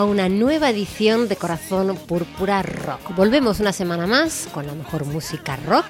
a una nueva edición de Corazón Púrpura Rock. Volvemos una semana más con la mejor música rock,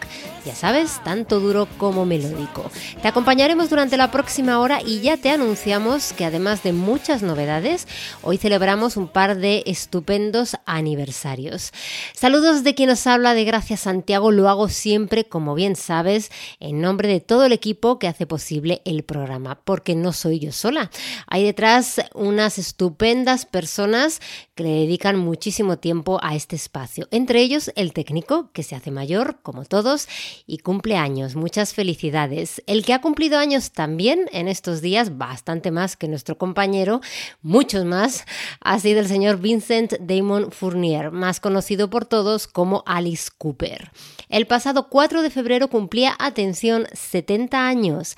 ya sabes, tanto duro como melódico. Te acompañaremos durante la próxima hora y ya te anunciamos que además de muchas novedades, hoy celebramos un par de estupendos aniversarios. Saludos de quien nos habla de Gracias Santiago, lo hago siempre, como bien sabes, en nombre de todo el equipo que hace posible el programa, porque no soy yo sola. Hay detrás unas estupendas personas que le dedican muchísimo tiempo a este espacio. Entre ellos el técnico, que se hace mayor, como todos, y cumple años. Muchas felicidades. El que ha cumplido años también en estos días, bastante más que nuestro compañero, muchos más, ha sido el señor Vincent Damon Fournier, más conocido por todos como Alice Cooper. El pasado 4 de febrero cumplía, atención, 70 años.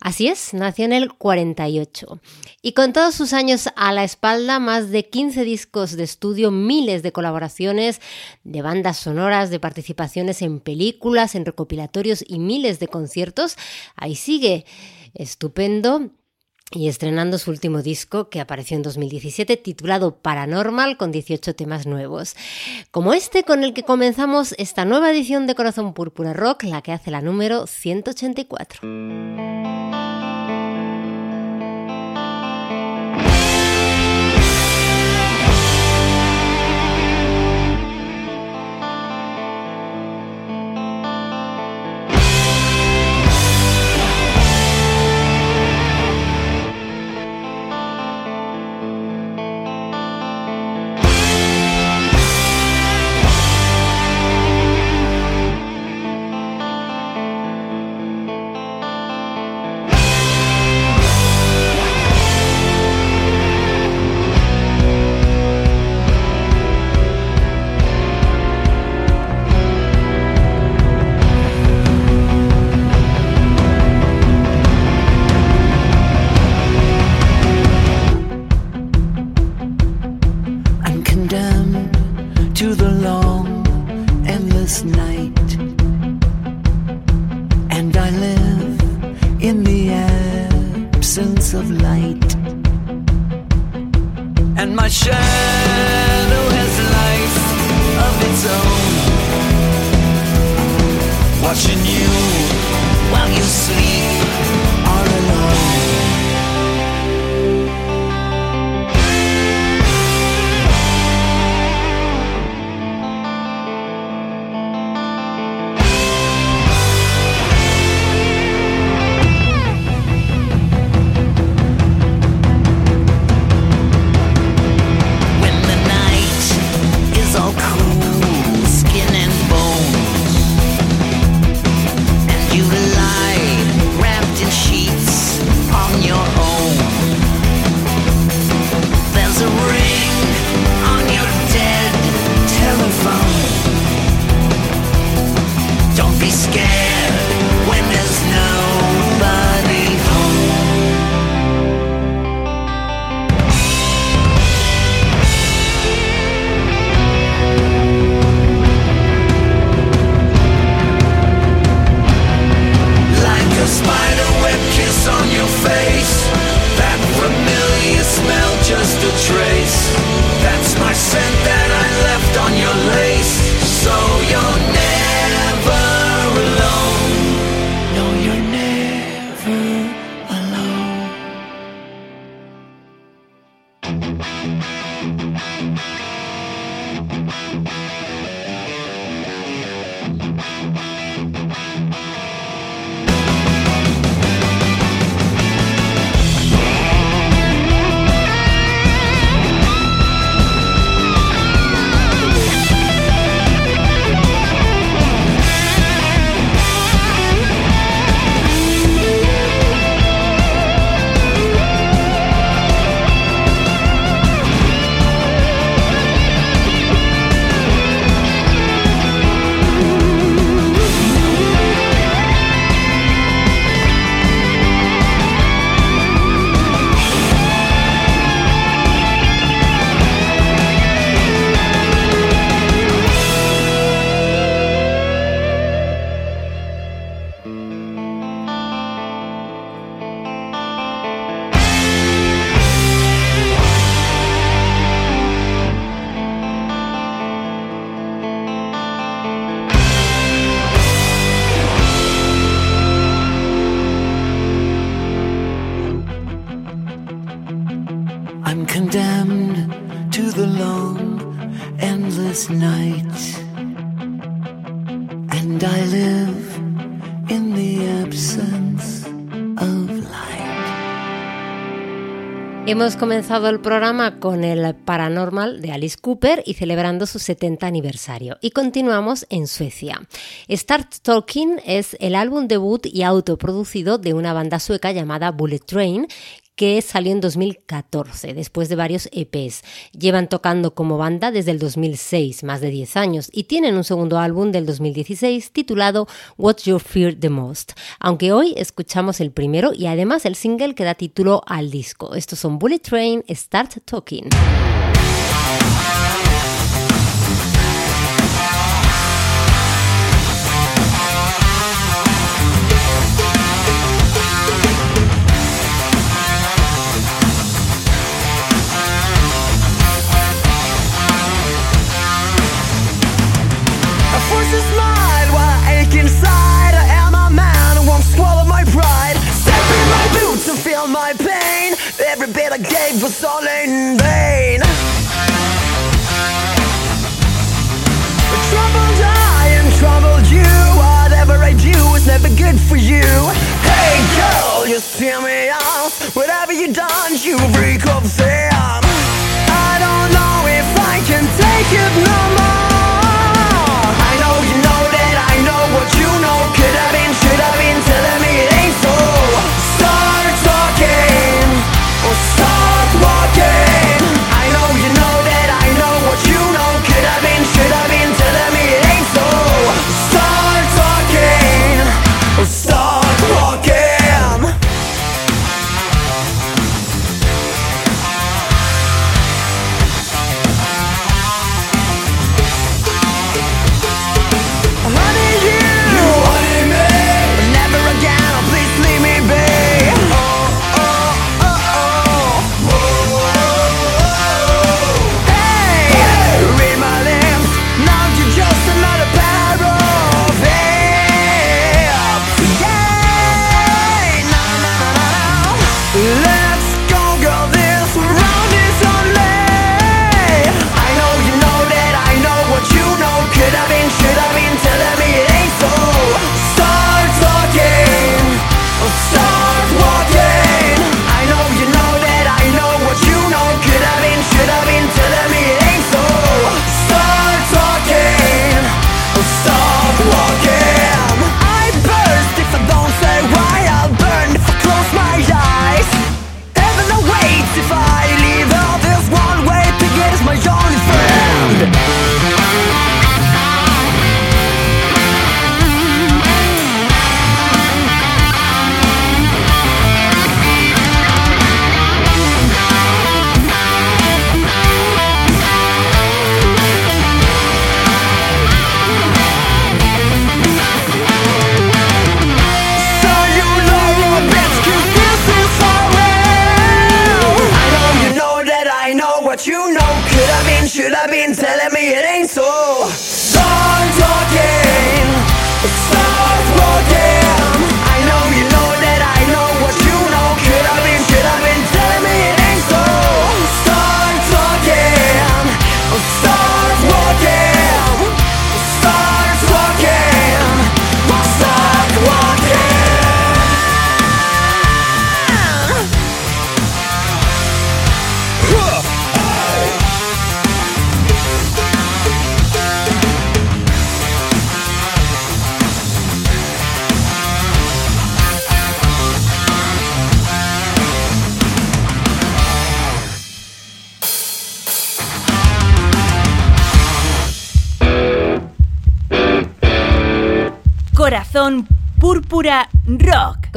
Así es, nació en el 48. Y con todos sus años a la espalda, más de 15 discos de estudio, miles de colaboraciones, de bandas sonoras, de participaciones en películas, en recopilatorios y miles de conciertos. Ahí sigue, estupendo y estrenando su último disco que apareció en 2017 titulado Paranormal con 18 temas nuevos. Como este con el que comenzamos esta nueva edición de Corazón Púrpura Rock, la que hace la número 184. Hemos comenzado el programa con el Paranormal de Alice Cooper y celebrando su 70 aniversario. Y continuamos en Suecia. Start Talking es el álbum debut y autoproducido de una banda sueca llamada Bullet Train que salió en 2014, después de varios EPs. Llevan tocando como banda desde el 2006, más de 10 años, y tienen un segundo álbum del 2016 titulado What's Your Fear the Most, aunque hoy escuchamos el primero y además el single que da título al disco. Estos son Bullet Train, Start Talking. Gave was all in vain Troubled I and troubled you. Whatever I do is never good for you. Hey girl, you see me out Whatever you done, you freak of sin I don't know if I can take it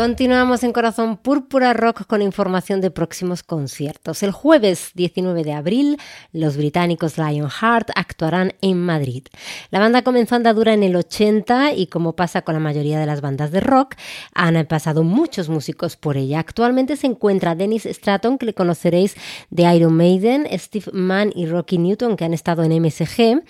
Continuamos en Corazón Púrpura Rock con información de próximos conciertos. El jueves 19 de abril, los británicos Lionheart actuarán en Madrid. La banda comenzó andadura en el 80 y como pasa con la mayoría de las bandas de rock, han pasado muchos músicos por ella. Actualmente se encuentra Dennis Stratton, que le conoceréis de Iron Maiden, Steve Mann y Rocky Newton, que han estado en MSG,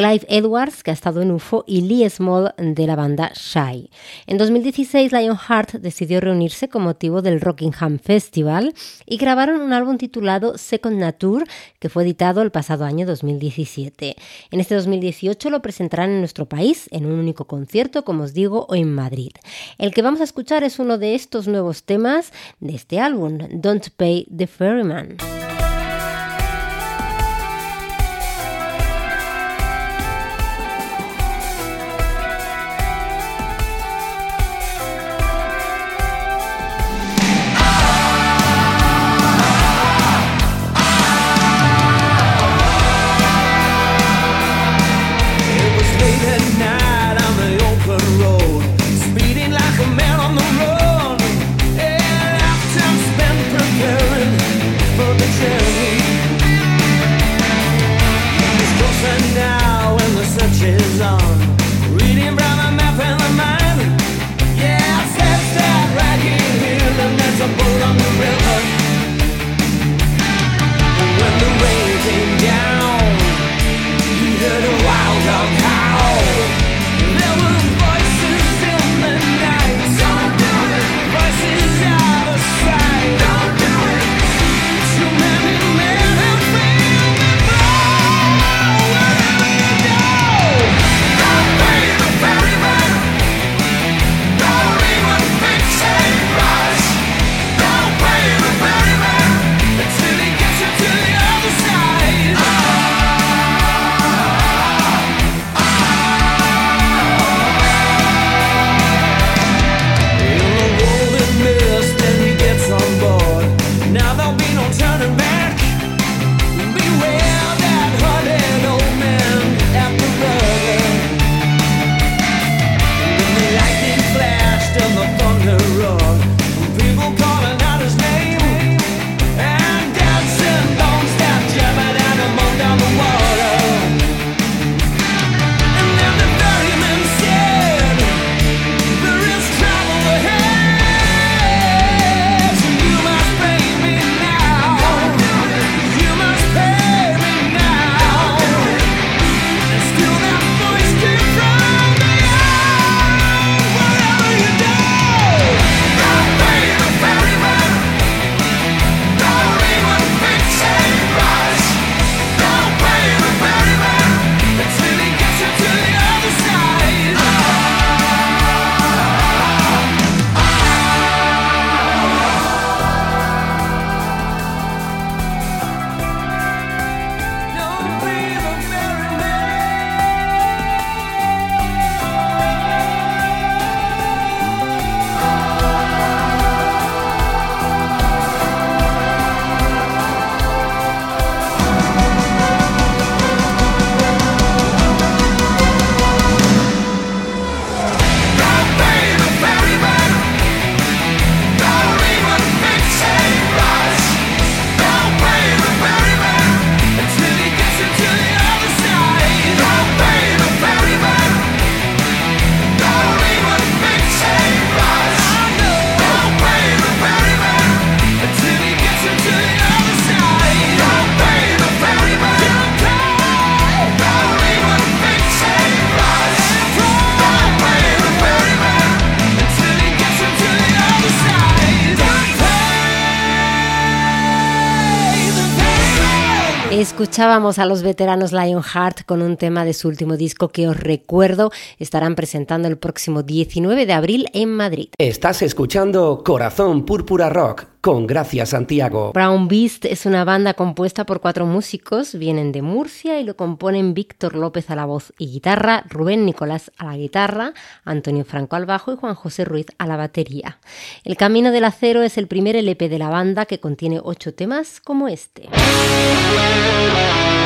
Clive Edwards, que ha estado en UFO, y Lee Small de la banda Shy. En 2016, Lionheart decidió reunirse con motivo del Rockingham Festival y grabaron un álbum titulado Second Nature, que fue editado el pasado año 2017. En este 2018 lo presentarán en nuestro país en un único concierto, como os digo, o en Madrid. El que vamos a escuchar es uno de estos nuevos temas de este álbum, Don't Pay the Ferryman. Ferryman. Escuchábamos a los veteranos Lionheart con un tema de su último disco que os recuerdo estarán presentando el próximo 19 de abril en Madrid. Estás escuchando Corazón Púrpura Rock con Gracia Santiago. Brown Beast es una banda compuesta por cuatro músicos, vienen de Murcia y lo componen Víctor López a la voz y guitarra, Rubén Nicolás a la guitarra, Antonio Franco al bajo y Juan José Ruiz a la batería. El Camino del Acero es el primer LP de la banda que contiene ocho temas como este. Don't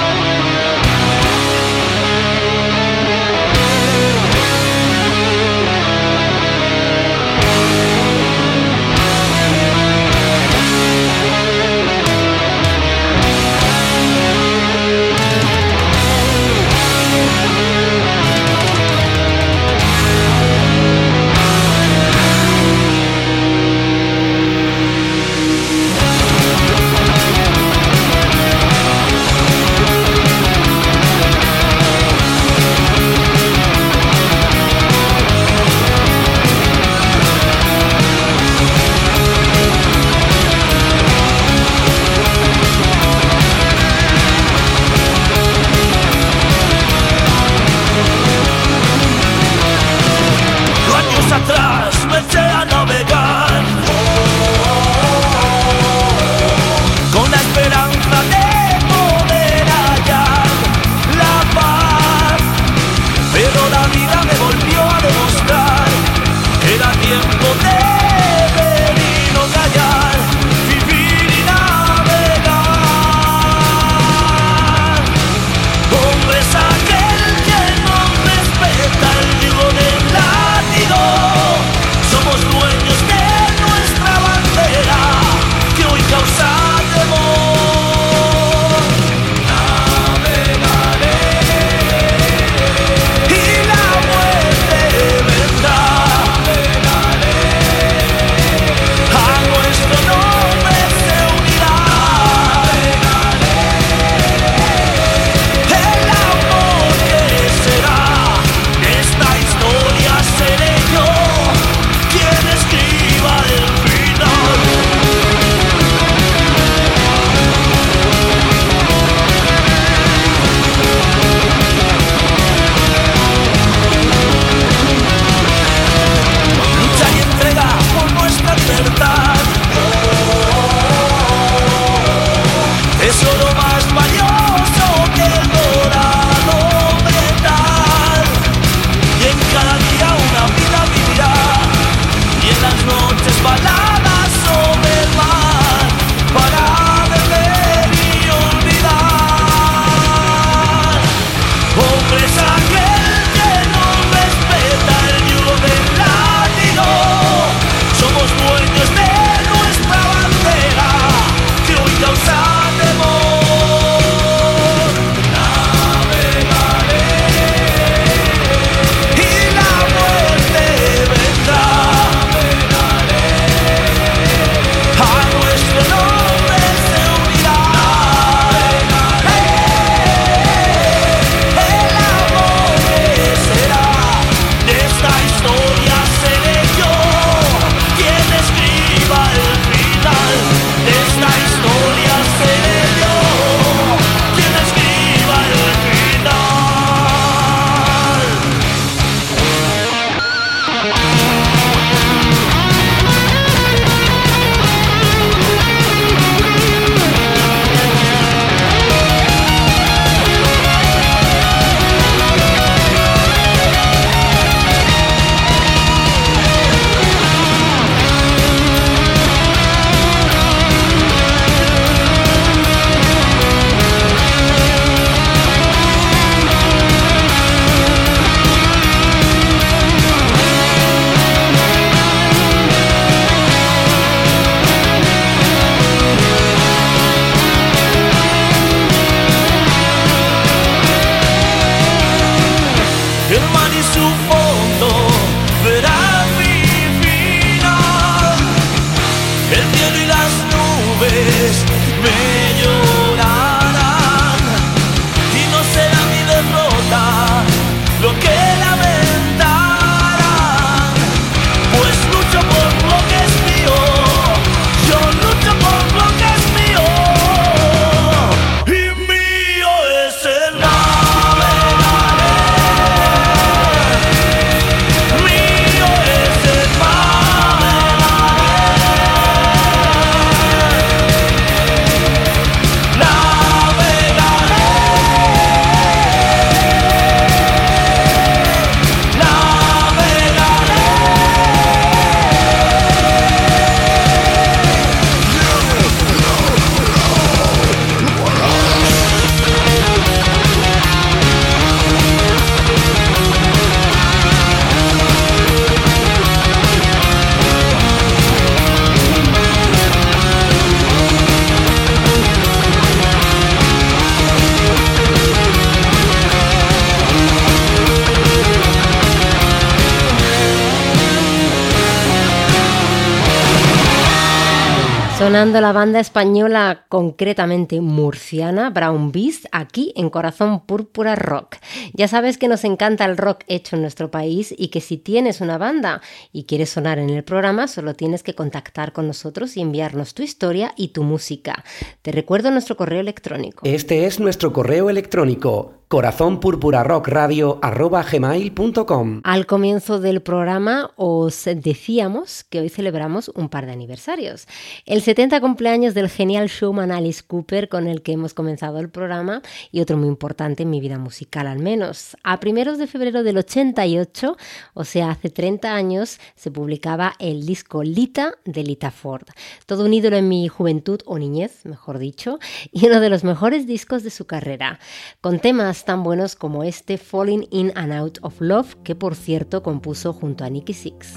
Sonando la banda española, concretamente murciana, Brown Beast, aquí en Corazón Púrpura Rock. Ya sabes que nos encanta el rock hecho en nuestro país y que si tienes una banda y quieres sonar en el programa, solo tienes que contactar con nosotros y enviarnos tu historia y tu música. Te recuerdo nuestro correo electrónico. Este es nuestro correo electrónico corazonpurpurarockradio@gmail.com. Al comienzo del programa os decíamos que hoy celebramos un par de aniversarios. El 70 cumpleaños del genial showman Alice Cooper con el que hemos comenzado el programa y otro muy importante en mi vida musical al menos. A primeros de febrero del 88, o sea, hace 30 años, se publicaba el disco Lita de Lita Ford. Todo un ídolo en mi juventud o niñez, mejor dicho, y uno de los mejores discos de su carrera, con temas tan buenos como este Falling In and Out of Love, que por cierto compuso junto a Nicky Six.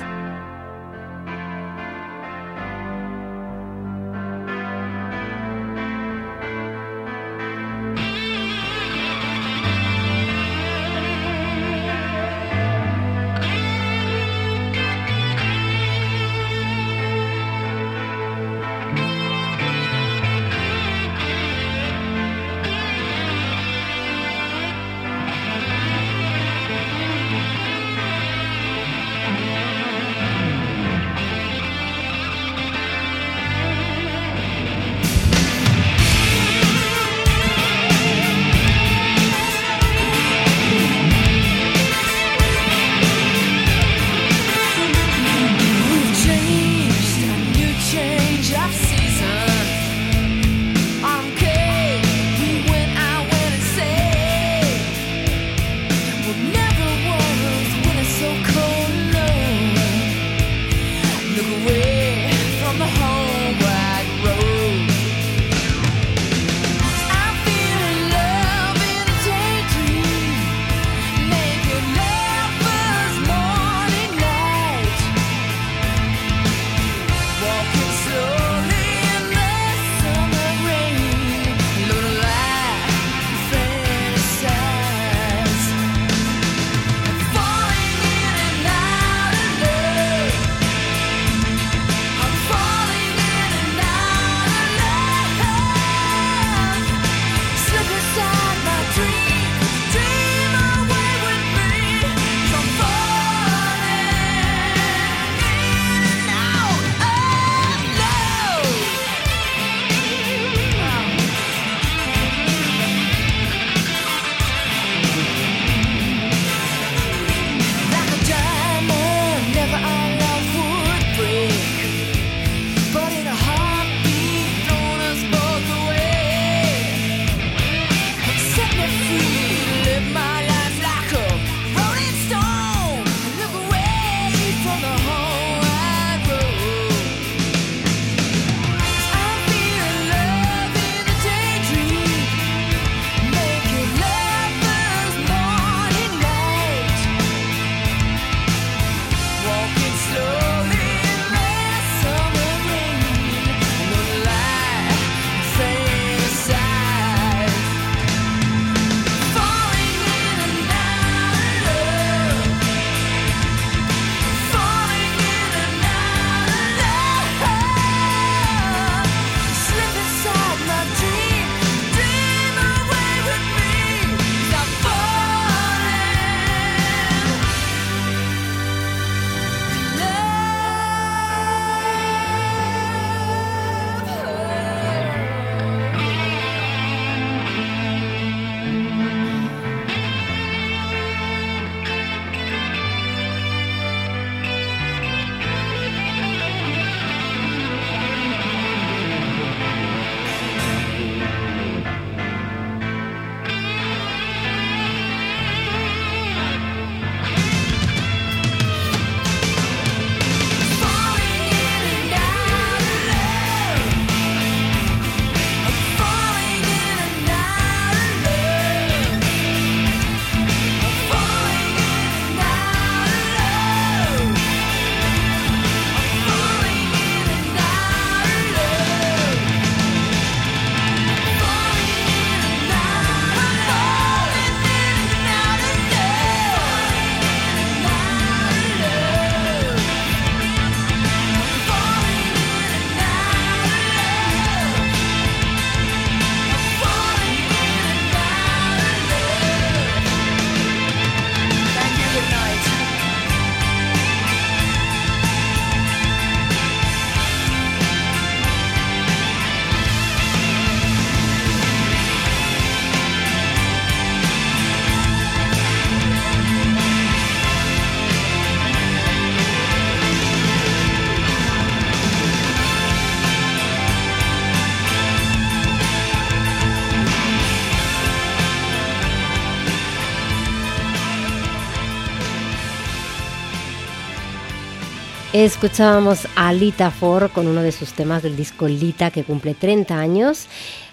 Escuchábamos a Lita Ford con uno de sus temas del disco Lita que cumple 30 años.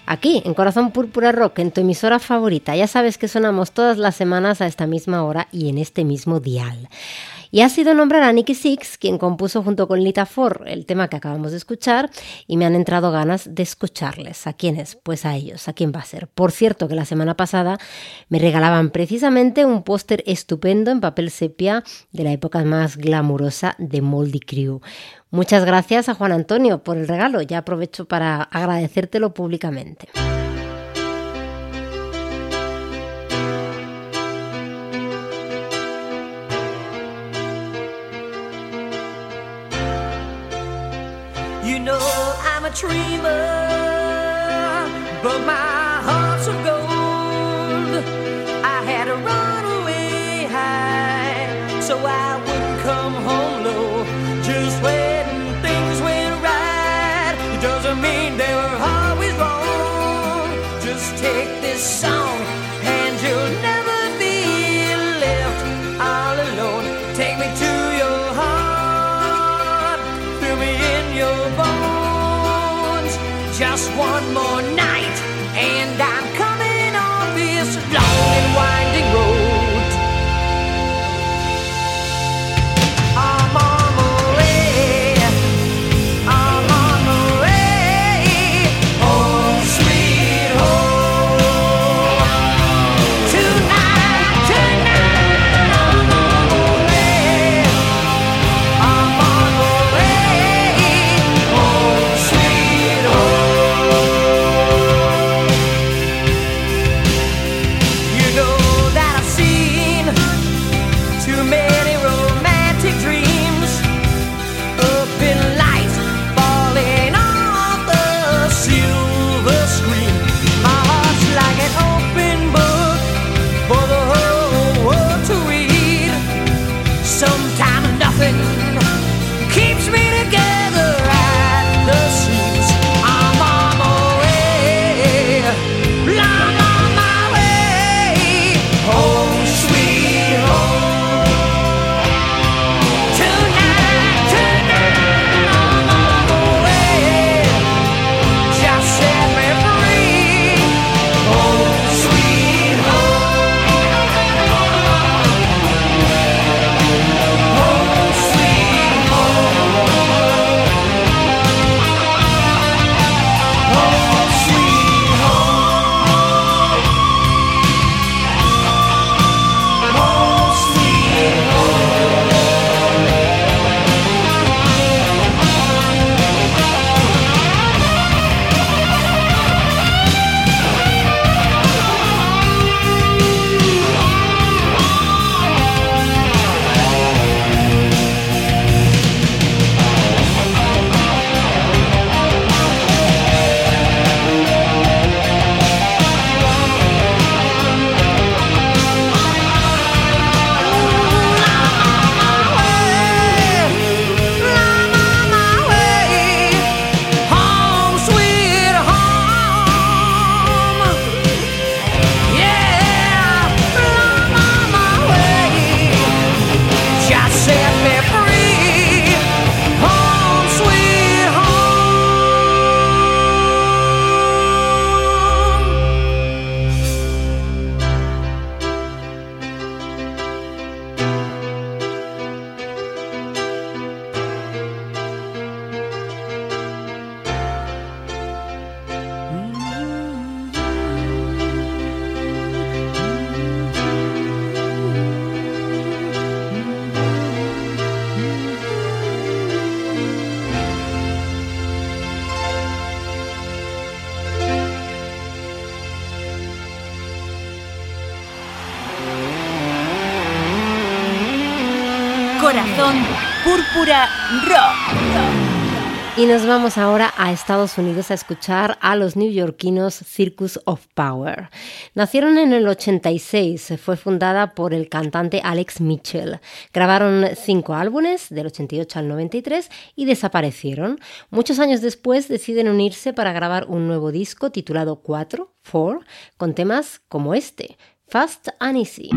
Aquí, en Corazón Púrpura Rock, en tu emisora favorita. Ya sabes que sonamos todas las semanas a esta misma hora y en este mismo dial. Y ha sido nombrar a Nicky Six, quien compuso junto con Lita Ford el tema que acabamos de escuchar, y me han entrado ganas de escucharles. ¿A quiénes? Pues a ellos. ¿A quién va a ser? Por cierto, que la semana pasada me regalaban precisamente un póster estupendo en papel sepia de la época más glamurosa de Moldy Crew. Muchas gracias a Juan Antonio por el regalo. Ya aprovecho para agradecértelo públicamente. Y nos vamos ahora a Estados Unidos a escuchar a los neoyorquinos Circus of Power. Nacieron en el 86, fue fundada por el cantante Alex Mitchell. Grabaron cinco álbumes, del 88 al 93, y desaparecieron. Muchos años después deciden unirse para grabar un nuevo disco titulado 4, 4, con temas como este, Fast and Easy.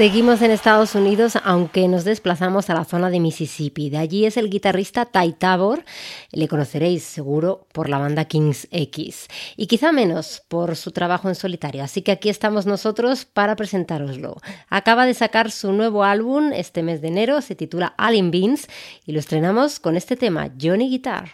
Seguimos en Estados Unidos, aunque nos desplazamos a la zona de Mississippi. De allí es el guitarrista Ty Tabor. Le conoceréis seguro por la banda Kings X. Y quizá menos por su trabajo en solitario. Así que aquí estamos nosotros para presentároslo. Acaba de sacar su nuevo álbum este mes de enero. Se titula Alien Beans. Y lo estrenamos con este tema, Johnny Guitar.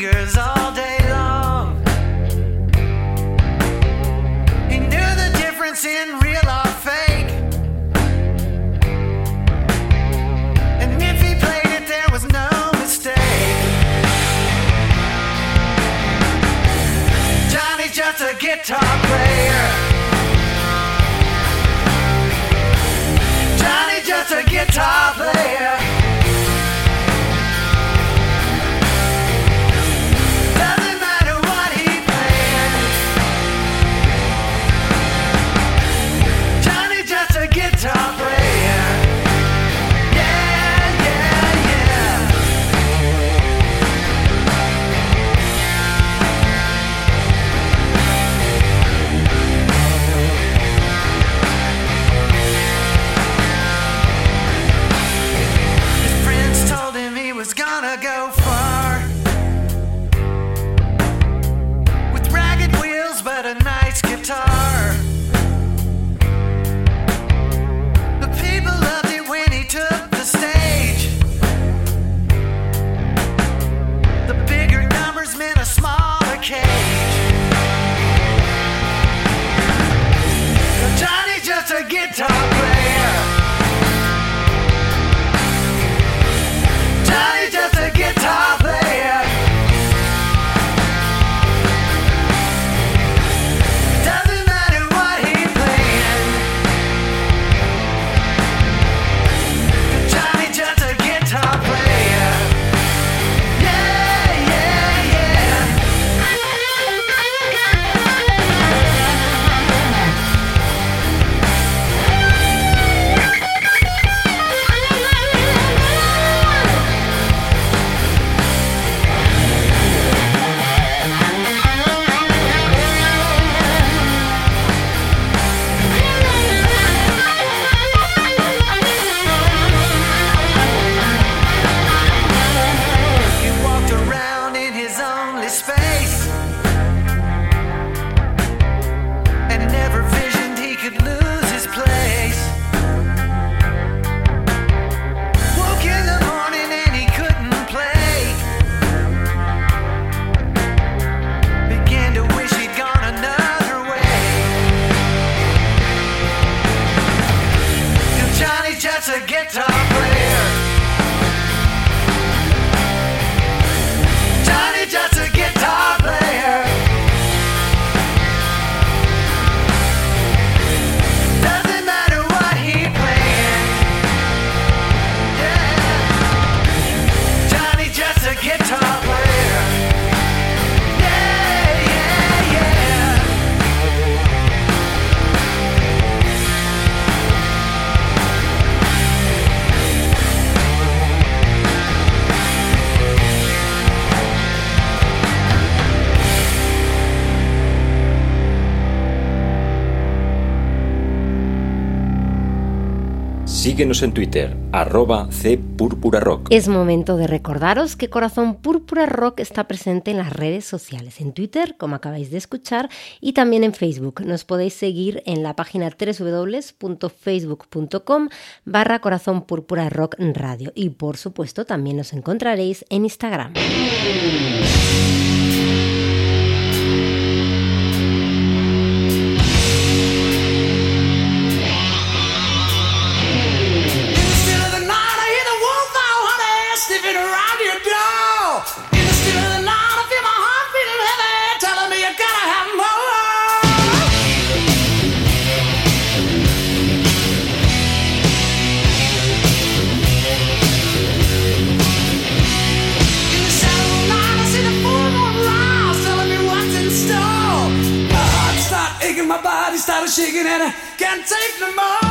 Fingers Síguenos en Twitter, arroba cpurpurarock. Es momento de recordaros que Corazón Púrpura Rock está presente en las redes sociales, en Twitter, como acabáis de escuchar, y también en Facebook. Nos podéis seguir en la página www.facebook.com barra Corazón Púrpura Rock Radio. Y por supuesto también nos encontraréis en Instagram. shaking and I can't take no more.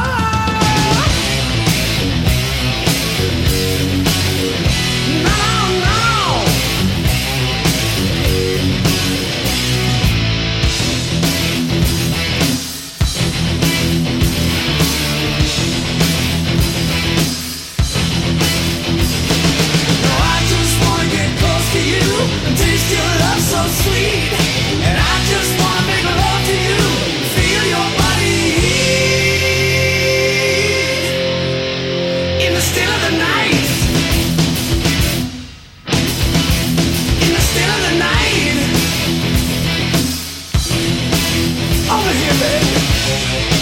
nothing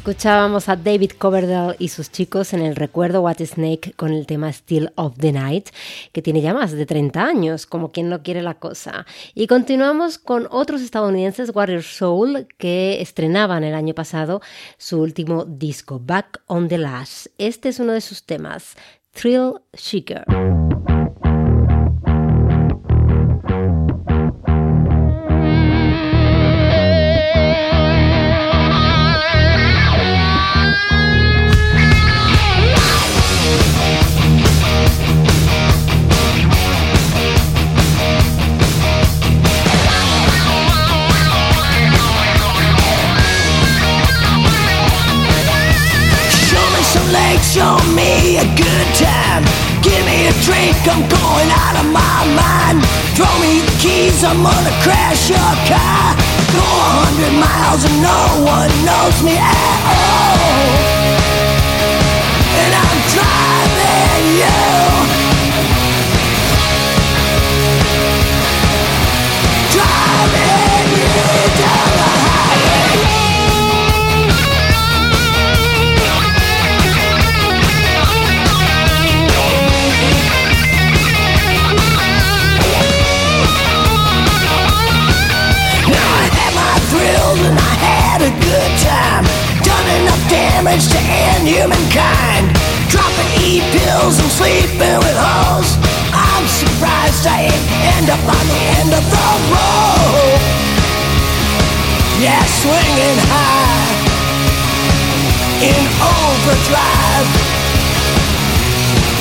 Escuchábamos a David Coverdale y sus chicos en el recuerdo What Snake con el tema Still of the Night, que tiene ya más de 30 años, como quien no quiere la cosa. Y continuamos con otros estadounidenses, Warrior Soul, que estrenaban el año pasado su último disco, Back on the Lash. Este es uno de sus temas, Thrill Shaker. I'm going out of my mind. Throw me the keys, I'm gonna crash your car. Go a hundred miles and no one knows me at all. Damage to end humankind. Dropping E pills and sleeping with hoes. I'm surprised I ain't end up on the end of the road. Yeah, swinging high in overdrive.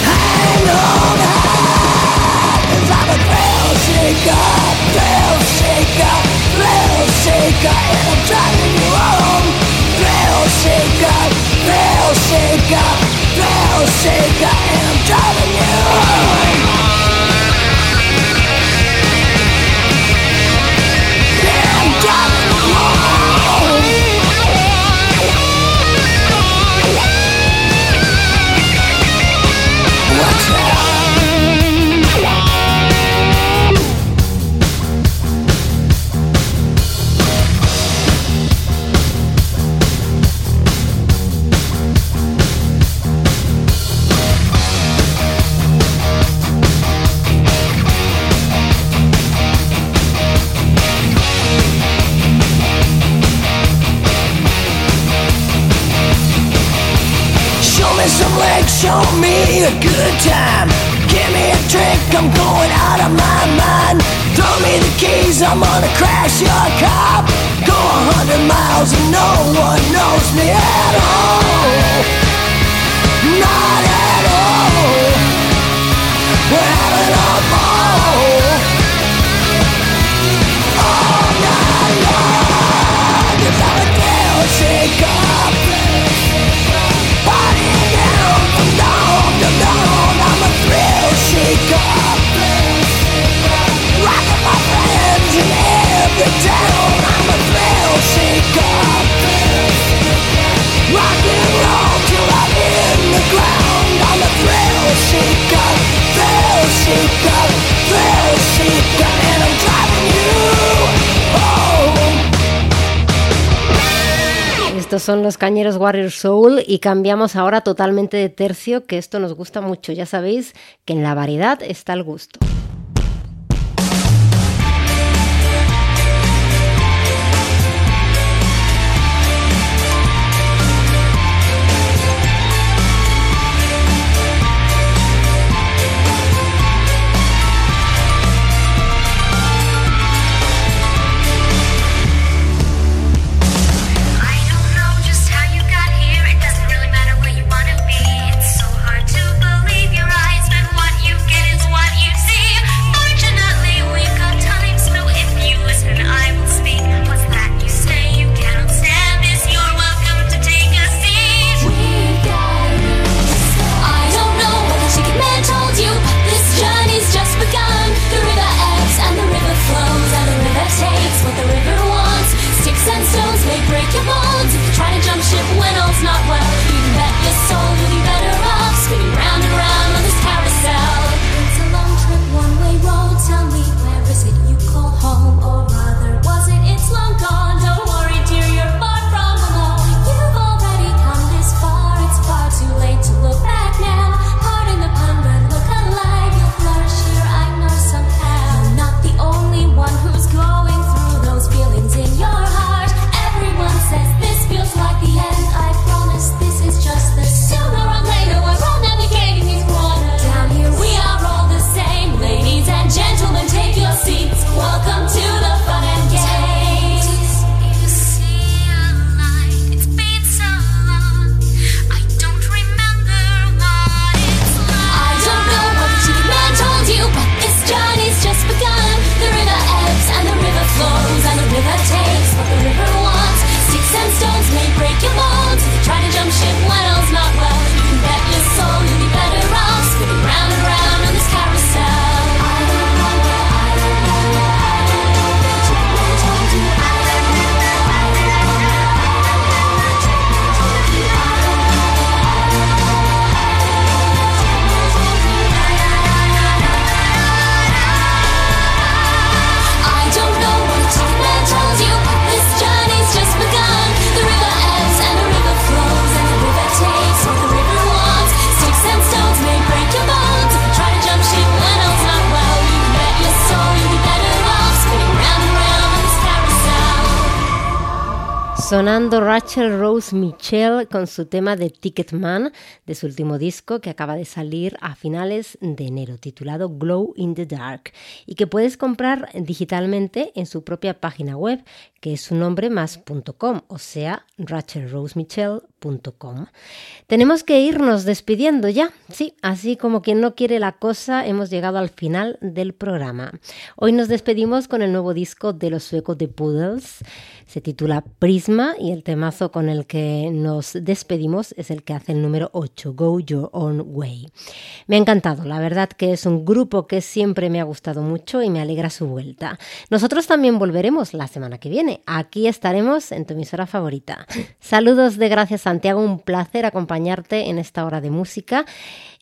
Hang on high, cause I'm a thrill seeker, thrill seeker, thrill seeker, and I'm driving seeker, thrill I'm driving you home. I'm gonna crash your car. Go a hundred miles and no one knows me at all. Estos son los cañeros Warrior Soul y cambiamos ahora totalmente de tercio, que esto nos gusta mucho. Ya sabéis que en la variedad está el gusto. Sonando Rachel Rose Michelle con su tema de Ticketman de su último disco que acaba de salir a finales de enero, titulado Glow in the Dark, y que puedes comprar digitalmente en su propia página web, que es su nombre más.com, o sea, rachelrosemichelle.com. Tenemos que irnos despidiendo ya, sí, así como quien no quiere la cosa, hemos llegado al final del programa. Hoy nos despedimos con el nuevo disco de los suecos de Poodles. Se titula Prisma y el temazo con el que nos despedimos es el que hace el número 8, Go Your Own Way. Me ha encantado, la verdad que es un grupo que siempre me ha gustado mucho y me alegra su vuelta. Nosotros también volveremos la semana que viene. Aquí estaremos en tu emisora favorita. Saludos de Gracias Santiago, un placer acompañarte en esta hora de música.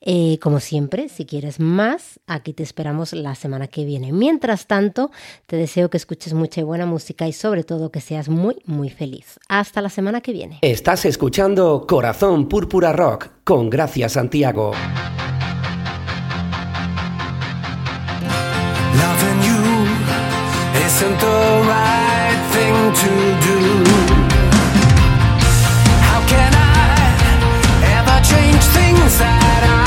Eh, como siempre, si quieres más, aquí te esperamos la semana que viene. Mientras tanto, te deseo que escuches mucha y buena música y sobre todo que seas muy, muy feliz. Hasta la semana que viene. Estás escuchando Corazón Púrpura Rock con Gracia Santiago. Loving you isn't the right thing to do. How can I ever change things that I